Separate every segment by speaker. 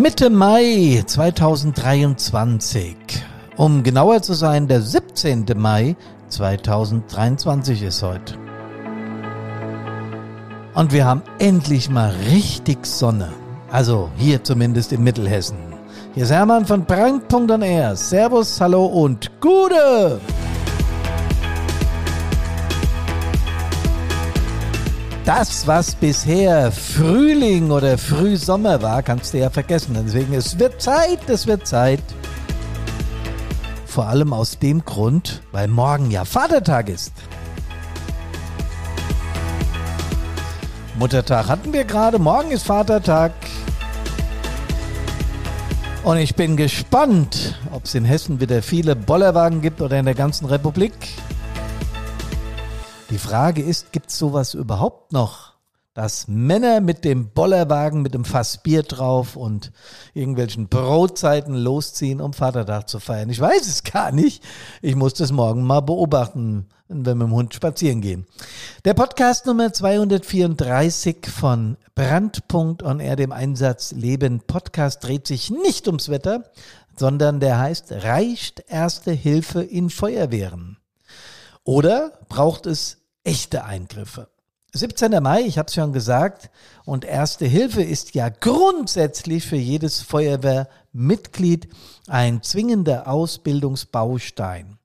Speaker 1: Mitte Mai 2023. Um genauer zu sein, der 17. Mai 2023 ist heute. Und wir haben endlich mal richtig Sonne. Also hier zumindest in Mittelhessen. Hier ist Hermann von Brand.R. Servus, hallo und Gute! Das, was bisher Frühling oder Frühsommer war, kannst du ja vergessen. Deswegen, es wird Zeit, es wird Zeit. Vor allem aus dem Grund, weil morgen ja Vatertag ist. Muttertag hatten wir gerade, morgen ist Vatertag. Und ich bin gespannt, ob es in Hessen wieder viele Bollerwagen gibt oder in der ganzen Republik. Die Frage ist, gibt es sowas überhaupt noch? Dass Männer mit dem Bollerwagen, mit dem Fass Bier drauf und irgendwelchen Brotzeiten losziehen, um Vatertag zu feiern. Ich weiß es gar nicht. Ich muss das morgen mal beobachten, wenn wir mit dem Hund spazieren gehen. Der Podcast Nummer 234 von Brandpunkt on Air, dem Einsatz Leben Podcast, dreht sich nicht ums Wetter, sondern der heißt Reicht Erste Hilfe in Feuerwehren? Oder braucht es echte Eingriffe. 17. Mai, ich habe es schon gesagt, und Erste Hilfe ist ja grundsätzlich für jedes Feuerwehrmitglied ein zwingender Ausbildungsbaustein.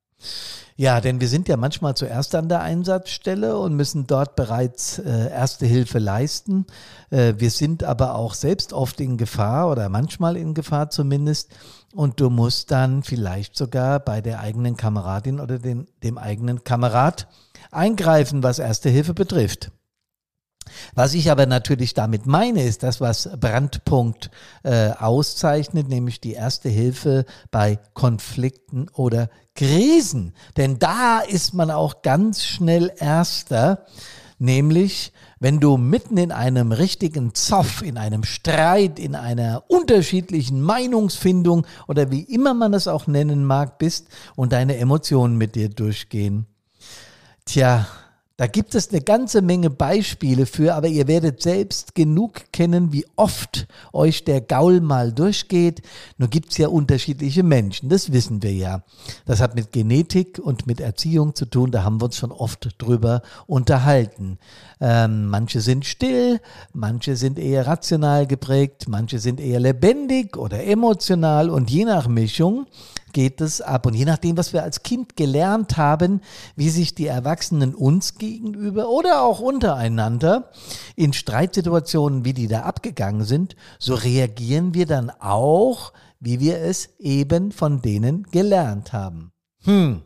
Speaker 1: Ja, denn wir sind ja manchmal zuerst an der Einsatzstelle und müssen dort bereits äh, Erste Hilfe leisten. Äh, wir sind aber auch selbst oft in Gefahr oder manchmal in Gefahr zumindest. Und du musst dann vielleicht sogar bei der eigenen Kameradin oder den, dem eigenen Kamerad eingreifen, was Erste Hilfe betrifft. Was ich aber natürlich damit meine, ist das, was Brandpunkt äh, auszeichnet, nämlich die erste Hilfe bei Konflikten oder Krisen. Denn da ist man auch ganz schnell Erster, nämlich wenn du mitten in einem richtigen Zoff, in einem Streit, in einer unterschiedlichen Meinungsfindung oder wie immer man es auch nennen mag, bist und deine Emotionen mit dir durchgehen. Tja, da gibt es eine ganze Menge Beispiele für, aber ihr werdet selbst genug kennen, wie oft euch der Gaul mal durchgeht. Nur gibt's ja unterschiedliche Menschen, das wissen wir ja. Das hat mit Genetik und mit Erziehung zu tun, da haben wir uns schon oft drüber unterhalten. Ähm, manche sind still, manche sind eher rational geprägt, manche sind eher lebendig oder emotional und je nach Mischung geht es ab. Und je nachdem, was wir als Kind gelernt haben, wie sich die Erwachsenen uns gegenüber oder auch untereinander in Streitsituationen, wie die da abgegangen sind, so reagieren wir dann auch, wie wir es eben von denen gelernt haben. Hm.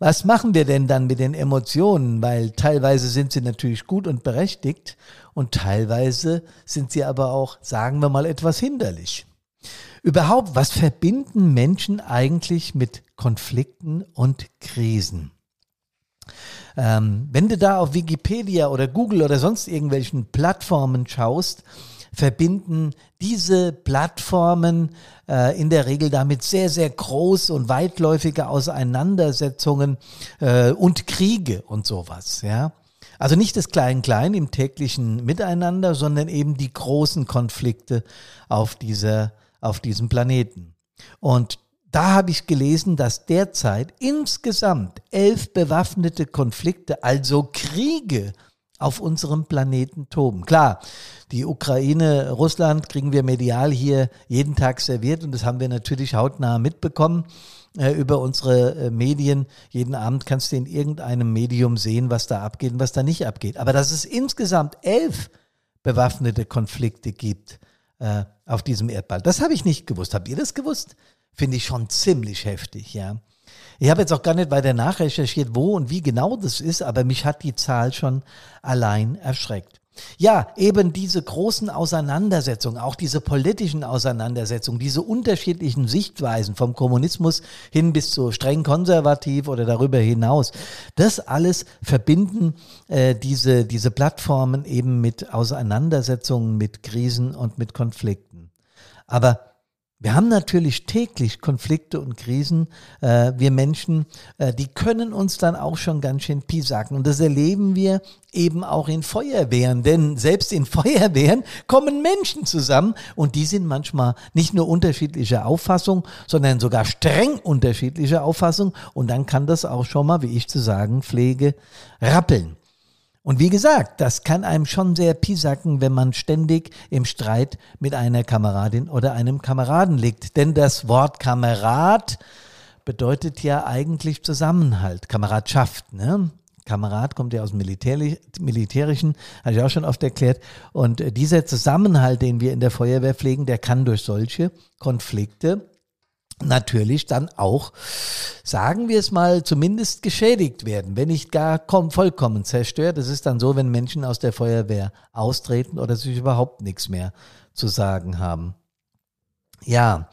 Speaker 1: Was machen wir denn dann mit den Emotionen? Weil teilweise sind sie natürlich gut und berechtigt und teilweise sind sie aber auch, sagen wir mal, etwas hinderlich. Überhaupt, was verbinden Menschen eigentlich mit Konflikten und Krisen? Ähm, wenn du da auf Wikipedia oder Google oder sonst irgendwelchen Plattformen schaust, verbinden diese Plattformen äh, in der Regel damit sehr, sehr große und weitläufige Auseinandersetzungen äh, und Kriege und sowas, ja. Also nicht das Klein-Klein im täglichen Miteinander, sondern eben die großen Konflikte auf dieser auf diesem Planeten. Und da habe ich gelesen, dass derzeit insgesamt elf bewaffnete Konflikte, also Kriege, auf unserem Planeten toben. Klar, die Ukraine, Russland kriegen wir medial hier jeden Tag serviert und das haben wir natürlich hautnah mitbekommen äh, über unsere äh, Medien. Jeden Abend kannst du in irgendeinem Medium sehen, was da abgeht und was da nicht abgeht. Aber dass es insgesamt elf bewaffnete Konflikte gibt, äh, auf diesem Erdball. Das habe ich nicht gewusst. Habt ihr das gewusst? Finde ich schon ziemlich heftig, ja. Ich habe jetzt auch gar nicht weiter nachrecherchiert, wo und wie genau das ist, aber mich hat die Zahl schon allein erschreckt. Ja, eben diese großen Auseinandersetzungen, auch diese politischen Auseinandersetzungen, diese unterschiedlichen Sichtweisen vom Kommunismus hin bis zu streng konservativ oder darüber hinaus, das alles verbinden äh, diese, diese Plattformen eben mit Auseinandersetzungen, mit Krisen und mit Konflikten. Aber Wir haben natürlich täglich Konflikte und Krisen. Äh, wir Menschen, äh, die können uns dann auch schon ganz schön piesacken. Und das erleben wir eben auch in Feuerwehren. Denn selbst in Feuerwehren kommen Menschen zusammen und die sind manchmal nicht nur unterschiedlicher Auffassung, sondern sogar streng unterschiedlicher Auffassung. Und dann kann das auch schon mal, wie ich zu sagen pflege, rappeln. Und wie gesagt, das kann einem schon sehr piesacken, wenn man ständig im Streit mit einer Kameradin oder einem Kameraden liegt. Denn das Wort Kamerad bedeutet ja eigentlich Zusammenhalt, Kameradschaft. Ne? Kamerad kommt ja aus dem Militärischen, habe ich auch schon oft erklärt. Und äh, dieser Zusammenhalt, den wir in der Feuerwehr pflegen, der kann durch solche Konflikte natürlich dann auch, sagen wir es mal, zumindest geschädigt werden, wenn nicht gar vollkommen zerstört. Das ist dann so, wenn Menschen aus der Feuerwehr austreten oder sich überhaupt nichts mehr zu sagen haben. Ja,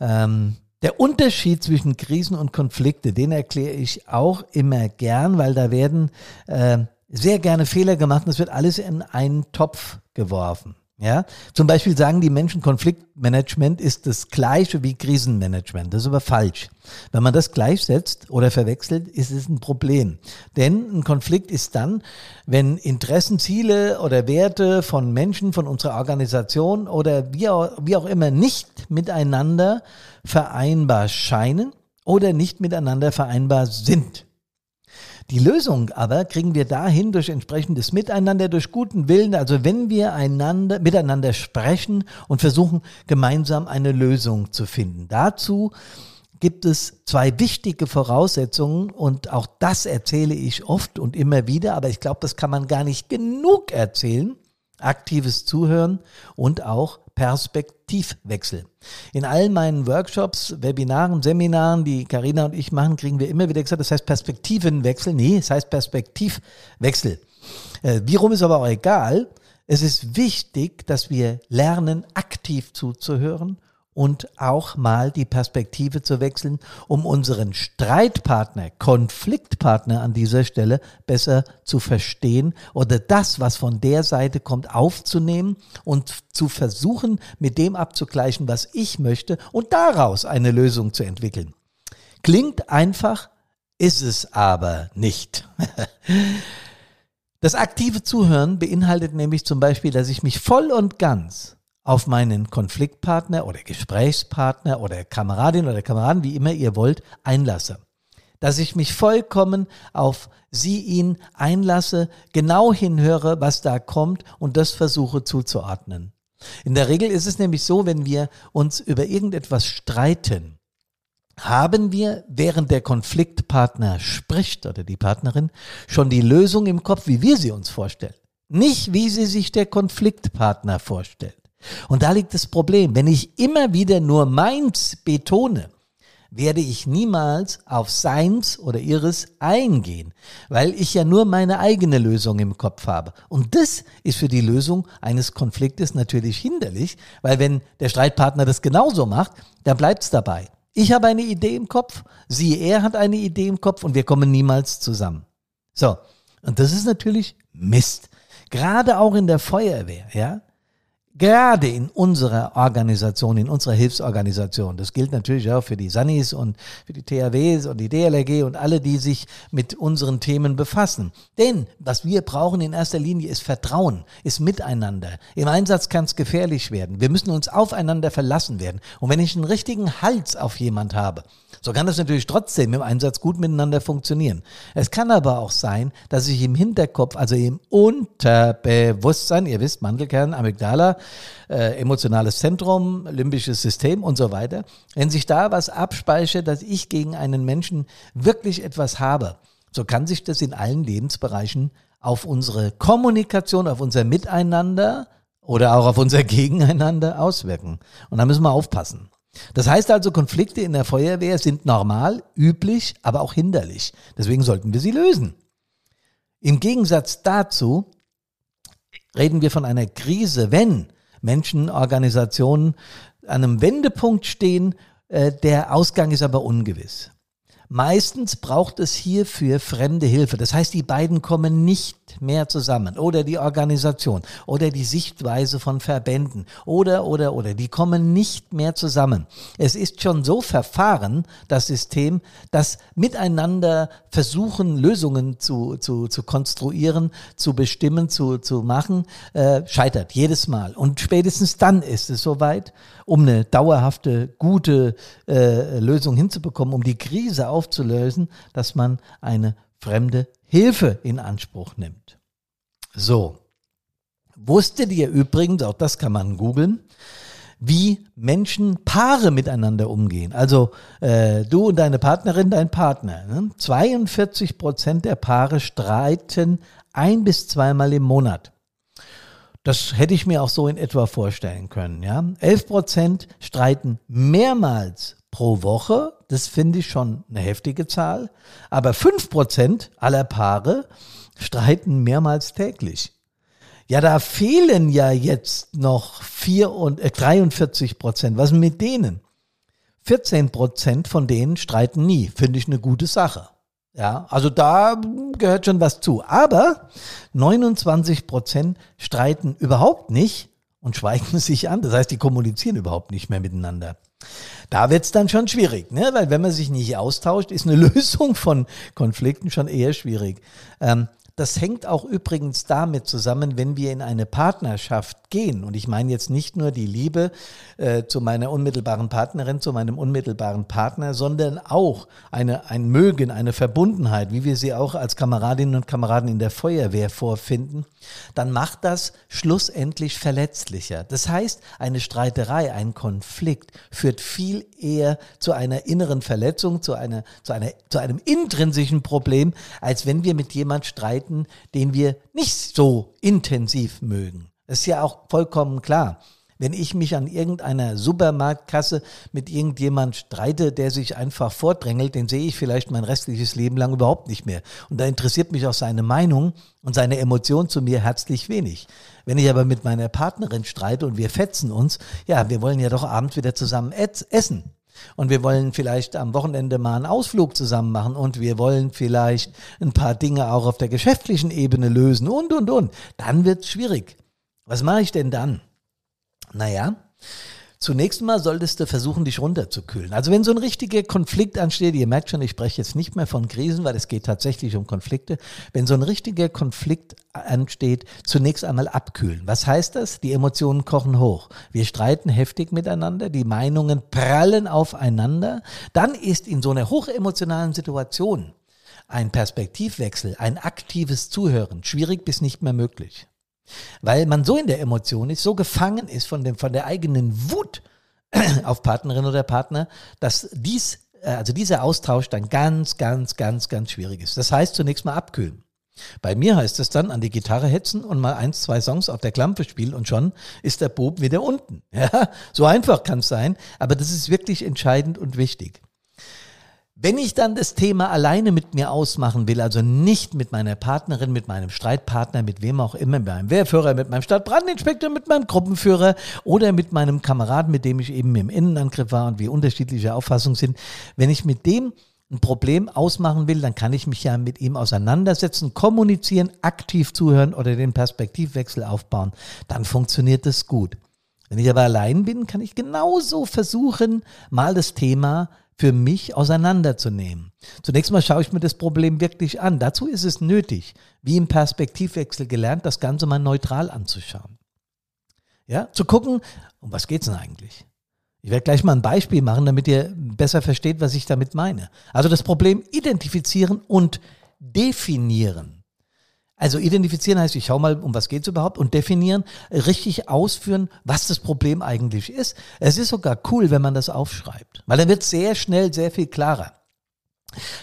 Speaker 1: ähm, der Unterschied zwischen Krisen und Konflikte, den erkläre ich auch immer gern, weil da werden äh, sehr gerne Fehler gemacht und es wird alles in einen Topf geworfen. Ja, zum Beispiel sagen die Menschen, Konfliktmanagement ist das gleiche wie Krisenmanagement. Das ist aber falsch. Wenn man das gleichsetzt oder verwechselt, ist es ein Problem. Denn ein Konflikt ist dann, wenn Interessen, Ziele oder Werte von Menschen, von unserer Organisation oder wie auch, wie auch immer nicht miteinander vereinbar scheinen oder nicht miteinander vereinbar sind. Die Lösung aber kriegen wir dahin durch entsprechendes Miteinander, durch guten Willen, also wenn wir einander, miteinander sprechen und versuchen, gemeinsam eine Lösung zu finden. Dazu gibt es zwei wichtige Voraussetzungen und auch das erzähle ich oft und immer wieder, aber ich glaube, das kann man gar nicht genug erzählen. Aktives Zuhören und auch Perspektivwechsel. In all meinen Workshops, Webinaren, Seminaren, die Karina und ich machen, kriegen wir immer wieder gesagt, das heißt Perspektivenwechsel. Nee, es heißt Perspektivwechsel. Äh, wie rum ist aber auch egal. Es ist wichtig, dass wir lernen, aktiv zuzuhören und auch mal die Perspektive zu wechseln, um unseren Streitpartner, Konfliktpartner an dieser Stelle besser zu verstehen oder das, was von der Seite kommt, aufzunehmen und zu versuchen, mit dem abzugleichen, was ich möchte und daraus eine Lösung zu entwickeln. Klingt einfach, ist es aber nicht. Das aktive Zuhören beinhaltet nämlich zum Beispiel, dass ich mich voll und ganz auf meinen Konfliktpartner oder Gesprächspartner oder Kameradin oder Kameraden, wie immer ihr wollt, einlasse. Dass ich mich vollkommen auf sie, ihn einlasse, genau hinhöre, was da kommt und das versuche zuzuordnen. In der Regel ist es nämlich so, wenn wir uns über irgendetwas streiten, haben wir, während der Konfliktpartner spricht oder die Partnerin, schon die Lösung im Kopf, wie wir sie uns vorstellen. Nicht, wie sie sich der Konfliktpartner vorstellt. Und da liegt das Problem. Wenn ich immer wieder nur meins betone, werde ich niemals auf seins oder ihres eingehen, weil ich ja nur meine eigene Lösung im Kopf habe. Und das ist für die Lösung eines Konfliktes natürlich hinderlich, weil wenn der Streitpartner das genauso macht, dann bleibt es dabei. Ich habe eine Idee im Kopf, sie, er hat eine Idee im Kopf und wir kommen niemals zusammen. So, und das ist natürlich Mist. Gerade auch in der Feuerwehr, ja gerade in unserer Organisation, in unserer Hilfsorganisation, das gilt natürlich auch für die Sanis und für die THWs und die DLRG und alle, die sich mit unseren Themen befassen. Denn was wir brauchen in erster Linie ist Vertrauen, ist Miteinander. Im Einsatz kann es gefährlich werden. Wir müssen uns aufeinander verlassen werden. Und wenn ich einen richtigen Hals auf jemand habe, so kann das natürlich trotzdem im Einsatz gut miteinander funktionieren. Es kann aber auch sein, dass ich im Hinterkopf, also im Unterbewusstsein, ihr wisst, Mandelkern, Amygdala, äh, emotionales Zentrum, limbisches System und so weiter, wenn sich da was abspeichert, dass ich gegen einen Menschen wirklich etwas habe, so kann sich das in allen Lebensbereichen auf unsere Kommunikation, auf unser Miteinander oder auch auf unser Gegeneinander auswirken. Und da müssen wir aufpassen. Das heißt also, Konflikte in der Feuerwehr sind normal, üblich, aber auch hinderlich. Deswegen sollten wir sie lösen. Im Gegensatz dazu reden wir von einer Krise, wenn Menschen, Organisationen an einem Wendepunkt stehen, äh, der Ausgang ist aber ungewiss. Meistens braucht es hierfür fremde Hilfe. Das heißt, die beiden kommen nicht mehr zusammen. Oder die Organisation oder die Sichtweise von Verbänden oder, oder, oder. Die kommen nicht mehr zusammen. Es ist schon so verfahren, das System, dass miteinander versuchen, Lösungen zu, zu, zu konstruieren, zu bestimmen, zu, zu machen, äh, scheitert jedes Mal. Und spätestens dann ist es soweit, um eine dauerhafte, gute äh, Lösung hinzubekommen, um die Krise aufzulösen, dass man eine fremde Hilfe in Anspruch nimmt. So. Wusstet ihr übrigens, auch das kann man googeln, wie Menschen, Paare miteinander umgehen. Also äh, du und deine Partnerin, dein Partner. Ne? 42 Prozent der Paare streiten ein bis zweimal im Monat. Das hätte ich mir auch so in etwa vorstellen können. Ja? 11 Prozent streiten mehrmals pro Woche. Das finde ich schon eine heftige Zahl. Aber 5 Prozent aller Paare streiten mehrmals täglich. Ja, da fehlen ja jetzt noch 4 und, äh, 43 Prozent. Was mit denen? 14 Prozent von denen streiten nie. Finde ich eine gute Sache. Ja, also da gehört schon was zu. Aber 29 Prozent streiten überhaupt nicht und schweigen sich an. Das heißt, die kommunizieren überhaupt nicht mehr miteinander. Da wird's dann schon schwierig, ne? weil wenn man sich nicht austauscht, ist eine Lösung von Konflikten schon eher schwierig. Ähm, das hängt auch übrigens damit zusammen, wenn wir in eine Partnerschaft gehen. Und ich meine jetzt nicht nur die Liebe äh, zu meiner unmittelbaren Partnerin, zu meinem unmittelbaren Partner, sondern auch eine, ein Mögen, eine Verbundenheit, wie wir sie auch als Kameradinnen und Kameraden in der Feuerwehr vorfinden, dann macht das schlussendlich verletzlicher. Das heißt, eine Streiterei, ein Konflikt führt viel eher zu einer inneren Verletzung, zu, einer, zu, einer, zu einem intrinsischen Problem, als wenn wir mit jemand streiten, Leuten, den wir nicht so intensiv mögen. Das ist ja auch vollkommen klar. Wenn ich mich an irgendeiner Supermarktkasse mit irgendjemand streite, der sich einfach vordrängelt, den sehe ich vielleicht mein restliches Leben lang überhaupt nicht mehr. Und da interessiert mich auch seine Meinung und seine Emotion zu mir herzlich wenig. Wenn ich aber mit meiner Partnerin streite und wir fetzen uns, ja, wir wollen ja doch abends wieder zusammen essen. Und wir wollen vielleicht am Wochenende mal einen Ausflug zusammen machen und wir wollen vielleicht ein paar Dinge auch auf der geschäftlichen Ebene lösen und, und, und. Dann wird es schwierig. Was mache ich denn dann? Naja, Zunächst mal solltest du versuchen, dich runterzukühlen. Also wenn so ein richtiger Konflikt ansteht, ihr merkt schon, ich spreche jetzt nicht mehr von Krisen, weil es geht tatsächlich um Konflikte. Wenn so ein richtiger Konflikt ansteht, zunächst einmal abkühlen. Was heißt das? Die Emotionen kochen hoch. Wir streiten heftig miteinander, die Meinungen prallen aufeinander. Dann ist in so einer hochemotionalen Situation ein Perspektivwechsel, ein aktives Zuhören schwierig bis nicht mehr möglich. Weil man so in der Emotion ist, so gefangen ist von, dem, von der eigenen Wut auf Partnerin oder Partner, dass dies, äh, also dieser Austausch dann ganz, ganz, ganz, ganz schwierig ist. Das heißt zunächst mal abkühlen. Bei mir heißt es dann an die Gitarre hetzen und mal eins, zwei Songs auf der Klampe spielen und schon ist der Bob wieder unten. Ja, so einfach kann es sein, aber das ist wirklich entscheidend und wichtig. Wenn ich dann das Thema alleine mit mir ausmachen will, also nicht mit meiner Partnerin, mit meinem Streitpartner, mit wem auch immer, mit meinem Wehrführer, mit meinem Stadtbrandinspektor, mit meinem Gruppenführer oder mit meinem Kameraden, mit dem ich eben im Innenangriff war und wir unterschiedliche Auffassungen sind, wenn ich mit dem ein Problem ausmachen will, dann kann ich mich ja mit ihm auseinandersetzen, kommunizieren, aktiv zuhören oder den Perspektivwechsel aufbauen. Dann funktioniert das gut. Wenn ich aber allein bin, kann ich genauso versuchen, mal das Thema für mich auseinanderzunehmen. Zunächst mal schaue ich mir das Problem wirklich an. Dazu ist es nötig, wie im Perspektivwechsel gelernt, das Ganze mal neutral anzuschauen. Ja, zu gucken, um was geht's denn eigentlich? Ich werde gleich mal ein Beispiel machen, damit ihr besser versteht, was ich damit meine. Also das Problem identifizieren und definieren. Also identifizieren heißt, ich schau mal, um was geht's überhaupt und definieren, richtig ausführen, was das Problem eigentlich ist. Es ist sogar cool, wenn man das aufschreibt, weil dann wird sehr schnell sehr viel klarer.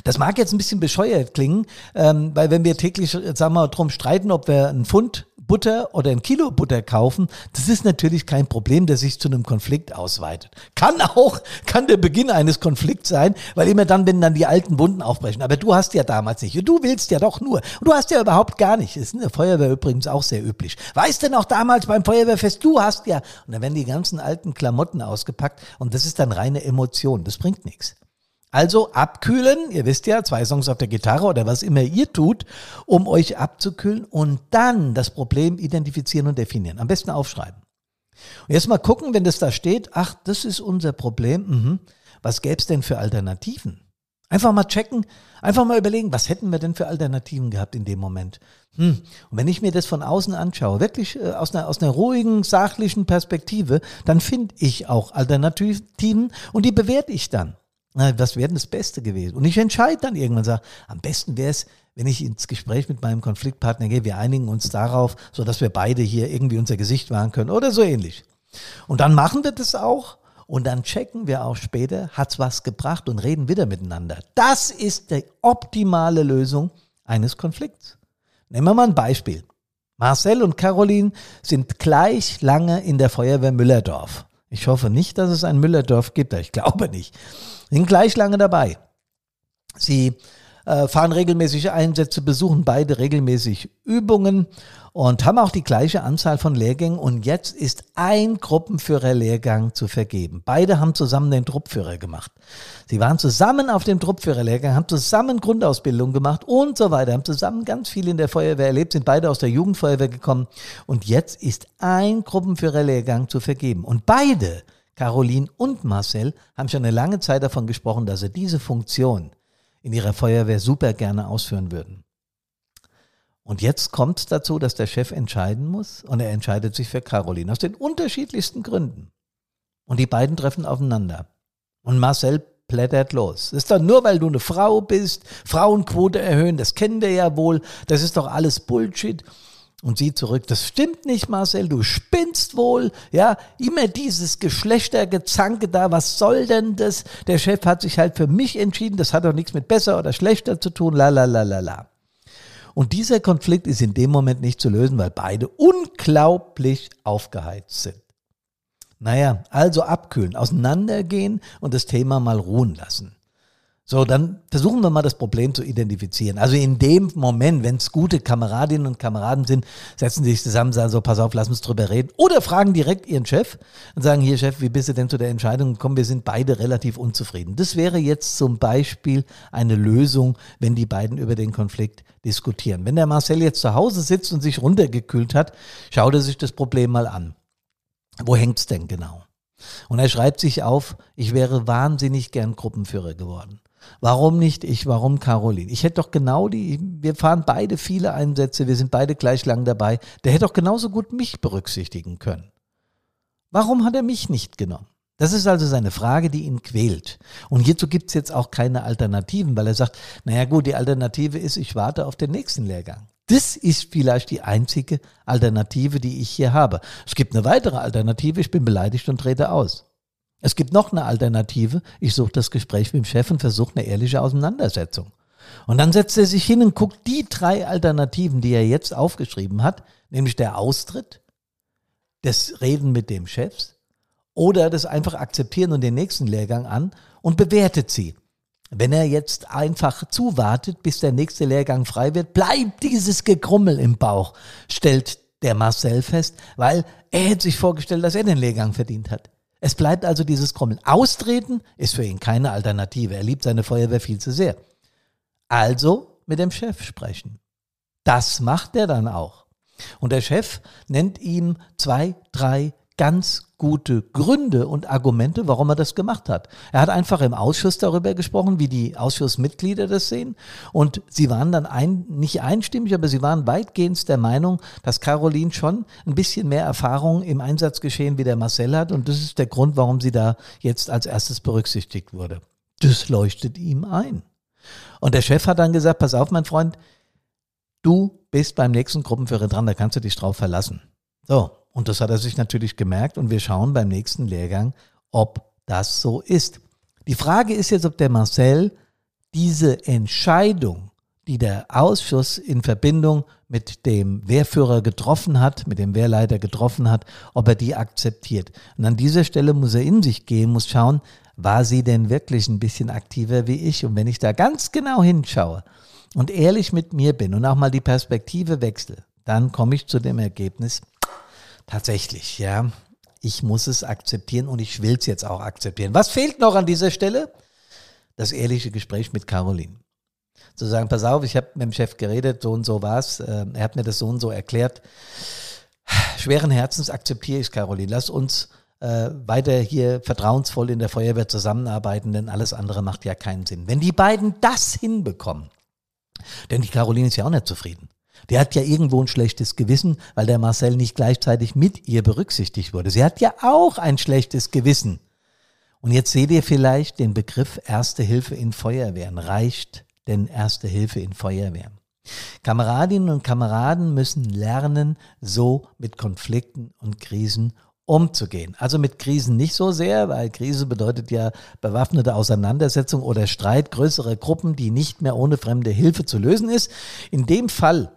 Speaker 1: Das mag jetzt ein bisschen bescheuert klingen, ähm, weil wenn wir täglich, sagen wir mal, drum streiten, ob wir einen Pfund Butter oder ein Kilo Butter kaufen, das ist natürlich kein Problem, das sich zu einem Konflikt ausweitet. Kann auch, kann der Beginn eines Konflikts sein, weil immer dann, wenn dann die alten Wunden aufbrechen. Aber du hast ja damals nicht. Du willst ja doch nur. Du hast ja überhaupt gar nicht. Das ist in der Feuerwehr übrigens auch sehr üblich. Weißt du noch damals beim Feuerwehrfest, du hast ja. Und dann werden die ganzen alten Klamotten ausgepackt und das ist dann reine Emotion. Das bringt nichts. Also abkühlen, ihr wisst ja, zwei Songs auf der Gitarre oder was immer ihr tut, um euch abzukühlen und dann das Problem identifizieren und definieren. Am besten aufschreiben. Und jetzt mal gucken, wenn das da steht, ach, das ist unser Problem, mhm. was gäbe es denn für Alternativen? Einfach mal checken, einfach mal überlegen, was hätten wir denn für Alternativen gehabt in dem Moment? Hm. Und wenn ich mir das von außen anschaue, wirklich äh, aus, einer, aus einer ruhigen, sachlichen Perspektive, dann finde ich auch Alternativen und die bewerte ich dann. Was wäre denn das Beste gewesen? Und ich entscheide dann irgendwann, sage, am besten wäre es, wenn ich ins Gespräch mit meinem Konfliktpartner gehe, wir einigen uns darauf, so dass wir beide hier irgendwie unser Gesicht wahren können oder so ähnlich. Und dann machen wir das auch und dann checken wir auch später, hat's was gebracht und reden wieder miteinander. Das ist die optimale Lösung eines Konflikts. Nehmen wir mal ein Beispiel. Marcel und Caroline sind gleich lange in der Feuerwehr Müllerdorf. Ich hoffe nicht, dass es ein Müllerdorf gibt, ich glaube nicht. Sind gleich lange dabei. Sie äh, fahren regelmäßige Einsätze, besuchen beide regelmäßig Übungen und haben auch die gleiche Anzahl von Lehrgängen. Und jetzt ist ein Gruppenführerlehrgang zu vergeben. Beide haben zusammen den Truppführer gemacht. Sie waren zusammen auf dem Truppführerlehrgang, haben zusammen Grundausbildung gemacht und so weiter, haben zusammen ganz viel in der Feuerwehr erlebt, sind beide aus der Jugendfeuerwehr gekommen. Und jetzt ist ein Gruppenführerlehrgang zu vergeben. Und beide, Caroline und Marcel, haben schon eine lange Zeit davon gesprochen, dass sie diese Funktion in ihrer Feuerwehr super gerne ausführen würden. Und jetzt kommt es dazu, dass der Chef entscheiden muss und er entscheidet sich für Caroline aus den unterschiedlichsten Gründen. Und die beiden treffen aufeinander. Und Marcel plättert los. Das ist doch nur, weil du eine Frau bist, Frauenquote erhöhen, das kennen wir ja wohl, das ist doch alles Bullshit. Und sie zurück, das stimmt nicht, Marcel, du spinnst wohl, ja, immer dieses Geschlechtergezanke da, was soll denn das? Der Chef hat sich halt für mich entschieden, das hat doch nichts mit besser oder schlechter zu tun, la la la la la. Und dieser Konflikt ist in dem Moment nicht zu lösen, weil beide unglaublich aufgeheizt sind. Naja, also abkühlen, auseinandergehen und das Thema mal ruhen lassen. So, dann versuchen wir mal das Problem zu identifizieren. Also in dem Moment, wenn es gute Kameradinnen und Kameraden sind, setzen sie sich zusammen sagen so, pass auf, lass uns drüber reden. Oder fragen direkt ihren Chef und sagen, hier Chef, wie bist du denn zu der Entscheidung gekommen? Wir sind beide relativ unzufrieden. Das wäre jetzt zum Beispiel eine Lösung, wenn die beiden über den Konflikt diskutieren. Wenn der Marcel jetzt zu Hause sitzt und sich runtergekühlt hat, schaut er sich das Problem mal an. Wo hängt's denn genau? Und er schreibt sich auf, ich wäre wahnsinnig gern Gruppenführer geworden. Warum nicht ich? Warum Caroline? Ich hätte doch genau die, wir fahren beide viele Einsätze, wir sind beide gleich lang dabei. Der hätte doch genauso gut mich berücksichtigen können. Warum hat er mich nicht genommen? Das ist also seine Frage, die ihn quält. Und hierzu gibt es jetzt auch keine Alternativen, weil er sagt, naja gut, die Alternative ist, ich warte auf den nächsten Lehrgang. Das ist vielleicht die einzige Alternative, die ich hier habe. Es gibt eine weitere Alternative, ich bin beleidigt und trete aus. Es gibt noch eine Alternative. Ich suche das Gespräch mit dem Chef und versuche eine ehrliche Auseinandersetzung. Und dann setzt er sich hin und guckt die drei Alternativen, die er jetzt aufgeschrieben hat, nämlich der Austritt, das Reden mit dem Chef oder das einfach akzeptieren und den nächsten Lehrgang an und bewertet sie. Wenn er jetzt einfach zuwartet, bis der nächste Lehrgang frei wird, bleibt dieses Gekrummel im Bauch, stellt der Marcel fest, weil er hätte sich vorgestellt, dass er den Lehrgang verdient hat. Es bleibt also dieses Krummeln. Austreten ist für ihn keine Alternative. Er liebt seine Feuerwehr viel zu sehr. Also mit dem Chef sprechen. Das macht er dann auch. Und der Chef nennt ihm zwei, drei ganz gute Gründe und Argumente, warum er das gemacht hat. Er hat einfach im Ausschuss darüber gesprochen, wie die Ausschussmitglieder das sehen. Und sie waren dann ein, nicht einstimmig, aber sie waren weitgehend der Meinung, dass Caroline schon ein bisschen mehr Erfahrung im Einsatzgeschehen wie der Marcel hat. Und das ist der Grund, warum sie da jetzt als erstes berücksichtigt wurde. Das leuchtet ihm ein. Und der Chef hat dann gesagt, pass auf, mein Freund, du bist beim nächsten Gruppenführer dran, da kannst du dich drauf verlassen. So, und das hat er sich natürlich gemerkt und wir schauen beim nächsten Lehrgang, ob das so ist. Die Frage ist jetzt, ob der Marcel diese Entscheidung, die der Ausschuss in Verbindung mit dem Wehrführer getroffen hat, mit dem Wehrleiter getroffen hat, ob er die akzeptiert. Und an dieser Stelle muss er in sich gehen, muss schauen, war sie denn wirklich ein bisschen aktiver wie ich? Und wenn ich da ganz genau hinschaue und ehrlich mit mir bin und auch mal die Perspektive wechsle, dann komme ich zu dem Ergebnis, Tatsächlich, ja. Ich muss es akzeptieren und ich will es jetzt auch akzeptieren. Was fehlt noch an dieser Stelle? das ehrliche Gespräch mit Caroline. Zu sagen, pass auf, ich habe mit dem Chef geredet, so und so war's. Äh, er hat mir das so und so erklärt. Schweren Herzens akzeptiere ich Caroline. Lass uns äh, weiter hier vertrauensvoll in der Feuerwehr zusammenarbeiten, denn alles andere macht ja keinen Sinn. Wenn die beiden das hinbekommen, denn die Caroline ist ja auch nicht zufrieden. Die hat ja irgendwo ein schlechtes Gewissen, weil der Marcel nicht gleichzeitig mit ihr berücksichtigt wurde. Sie hat ja auch ein schlechtes Gewissen. Und jetzt seht ihr vielleicht den Begriff Erste Hilfe in Feuerwehren. Reicht denn Erste Hilfe in Feuerwehren? Kameradinnen und Kameraden müssen lernen, so mit Konflikten und Krisen umzugehen. Also mit Krisen nicht so sehr, weil Krise bedeutet ja bewaffnete Auseinandersetzung oder Streit größerer Gruppen, die nicht mehr ohne fremde Hilfe zu lösen ist. In dem Fall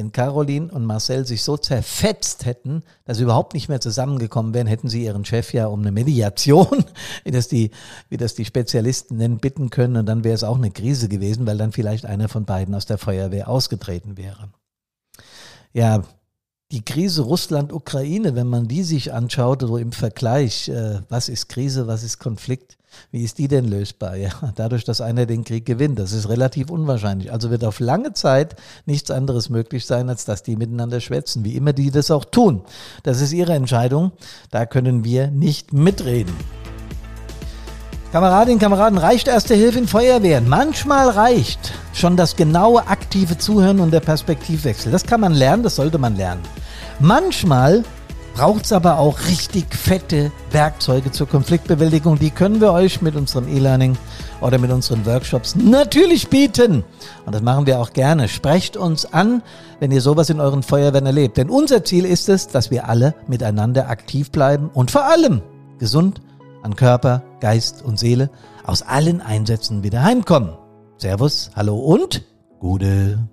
Speaker 1: wenn Caroline und Marcel sich so zerfetzt hätten, dass sie überhaupt nicht mehr zusammengekommen wären, hätten sie ihren Chef ja um eine Mediation, wie das die, wie das die Spezialisten nennen, bitten können. Und dann wäre es auch eine Krise gewesen, weil dann vielleicht einer von beiden aus der Feuerwehr ausgetreten wäre. Ja, die Krise Russland-Ukraine, wenn man die sich anschaut, so im Vergleich, äh, was ist Krise, was ist Konflikt, wie ist die denn lösbar? Ja, dadurch, dass einer den Krieg gewinnt. Das ist relativ unwahrscheinlich. Also wird auf lange Zeit nichts anderes möglich sein, als dass die miteinander schwätzen, wie immer die das auch tun. Das ist ihre Entscheidung. Da können wir nicht mitreden. Kameradinnen, Kameraden, reicht erste Hilfe in Feuerwehren. Manchmal reicht schon das genaue aktive Zuhören und der Perspektivwechsel. Das kann man lernen, das sollte man lernen. Manchmal braucht es aber auch richtig fette Werkzeuge zur Konfliktbewältigung. Die können wir euch mit unserem E-Learning oder mit unseren Workshops natürlich bieten. Und das machen wir auch gerne. Sprecht uns an, wenn ihr sowas in euren Feuerwehren erlebt. Denn unser Ziel ist es, dass wir alle miteinander aktiv bleiben und vor allem gesund an Körper, Geist und Seele aus allen Einsätzen wieder heimkommen. Servus, hallo und Gude.